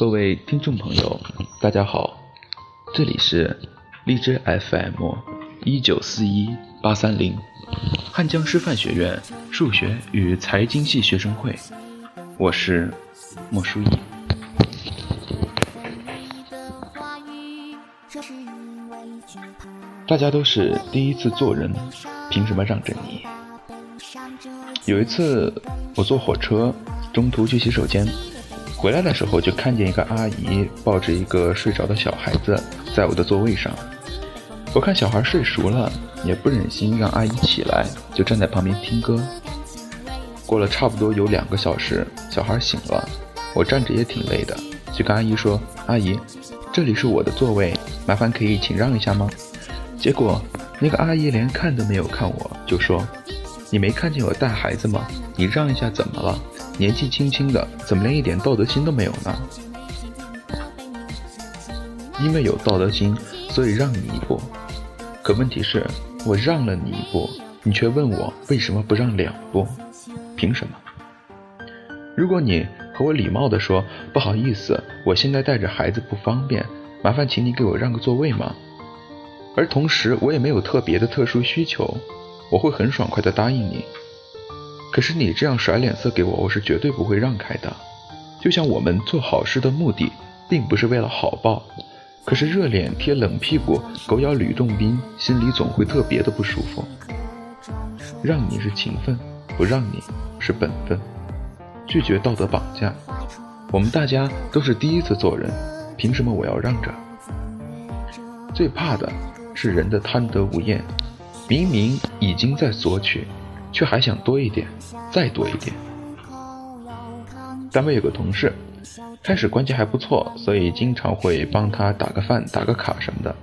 各位听众朋友，大家好，这里是荔枝 FM 一九四一八三零，汉江师范学院数学与财经系学生会，我是莫书义。大家都是第一次做人，凭什么让着你？有一次我坐火车，中途去洗手间。回来的时候，就看见一个阿姨抱着一个睡着的小孩子在我的座位上。我看小孩睡熟了，也不忍心让阿姨起来，就站在旁边听歌。过了差不多有两个小时，小孩醒了，我站着也挺累的，就跟阿姨说：“阿姨，这里是我的座位，麻烦可以请让一下吗？”结果那个阿姨连看都没有看我，就说：“你没看见我带孩子吗？你让一下怎么了？”年纪轻轻的，怎么连一点道德心都没有呢？因为有道德心，所以让你一步。可问题是，我让了你一步，你却问我为什么不让两步？凭什么？如果你和我礼貌地说不好意思，我现在带着孩子不方便，麻烦请你给我让个座位吗？而同时我也没有特别的特殊需求，我会很爽快地答应你。可是你这样甩脸色给我，我是绝对不会让开的。就像我们做好事的目的，并不是为了好报，可是热脸贴冷屁股，狗咬吕洞宾，心里总会特别的不舒服。让你是情分，不让你是本分。拒绝道德绑架。我们大家都是第一次做人，凭什么我要让着？最怕的是人的贪得无厌，明明已经在索取。却还想多一点，再多一点。单位有个同事，开始关系还不错，所以经常会帮他打个饭、打个卡什么的。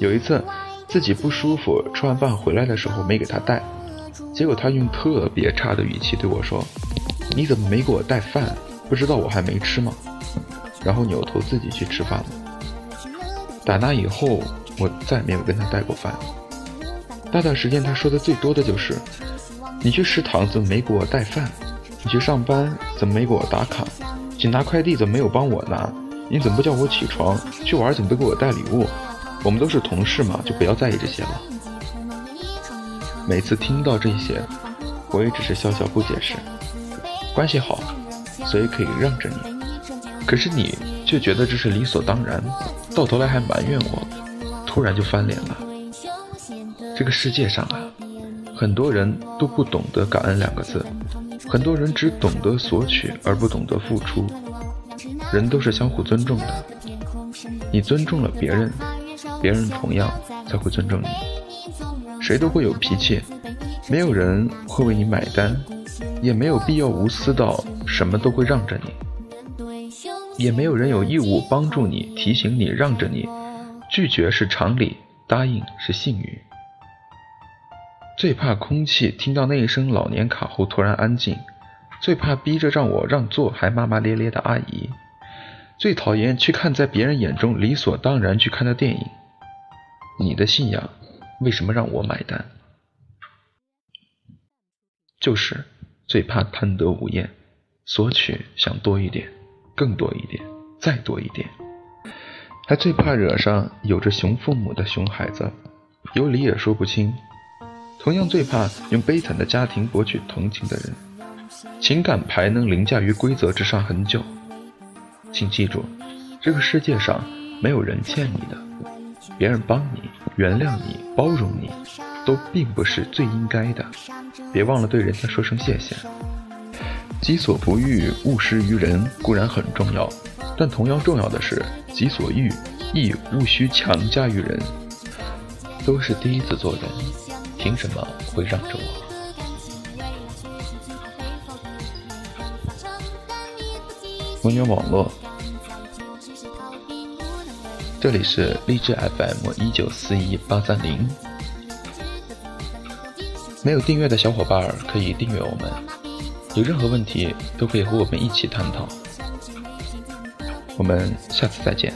有一次自己不舒服，吃完饭回来的时候没给他带，结果他用特别差的语气对我说：“你怎么没给我带饭？不知道我还没吃吗？”然后扭头自己去吃饭了。打那以后，我再没有跟他带过饭。那段时间他说的最多的就是。你去食堂怎么没给我带饭？你去上班怎么没给我打卡？去拿快递怎么没有帮我拿？你怎么不叫我起床？去玩怎么不给我带礼物？我们都是同事嘛，就不要在意这些了。每次听到这些，我也只是笑笑不解释。关系好，所以可以让着你。可是你却觉得这是理所当然，到头来还埋怨我，突然就翻脸了。这个世界上啊。很多人都不懂得感恩两个字，很多人只懂得索取而不懂得付出。人都是相互尊重的，你尊重了别人，别人同样才会尊重你。谁都会有脾气，没有人会为你买单，也没有必要无私到什么都会让着你，也没有人有义务帮助你、提醒你、让着你。拒绝是常理，答应是幸运。最怕空气听到那一声老年卡后突然安静，最怕逼着让我让座还骂骂咧咧的阿姨，最讨厌去看在别人眼中理所当然去看的电影。你的信仰为什么让我买单？就是最怕贪得无厌，索取想多一点，更多一点，再多一点，还最怕惹上有着熊父母的熊孩子，有理也说不清。同样最怕用悲惨的家庭博取同情的人，情感牌能凌驾于规则之上很久。请记住，这个世界上没有人欠你的，别人帮你、原谅你、包容你，都并不是最应该的。别忘了对人家说声谢谢。己所不欲，勿施于人固然很重要，但同样重要的是，己所欲，亦勿需强加于人。都是第一次做人。凭什么会让着我？文源网络，这里是荔枝 FM 一九四一八三零。没有订阅的小伙伴可以订阅我们，有任何问题都可以和我们一起探讨。我们下次再见。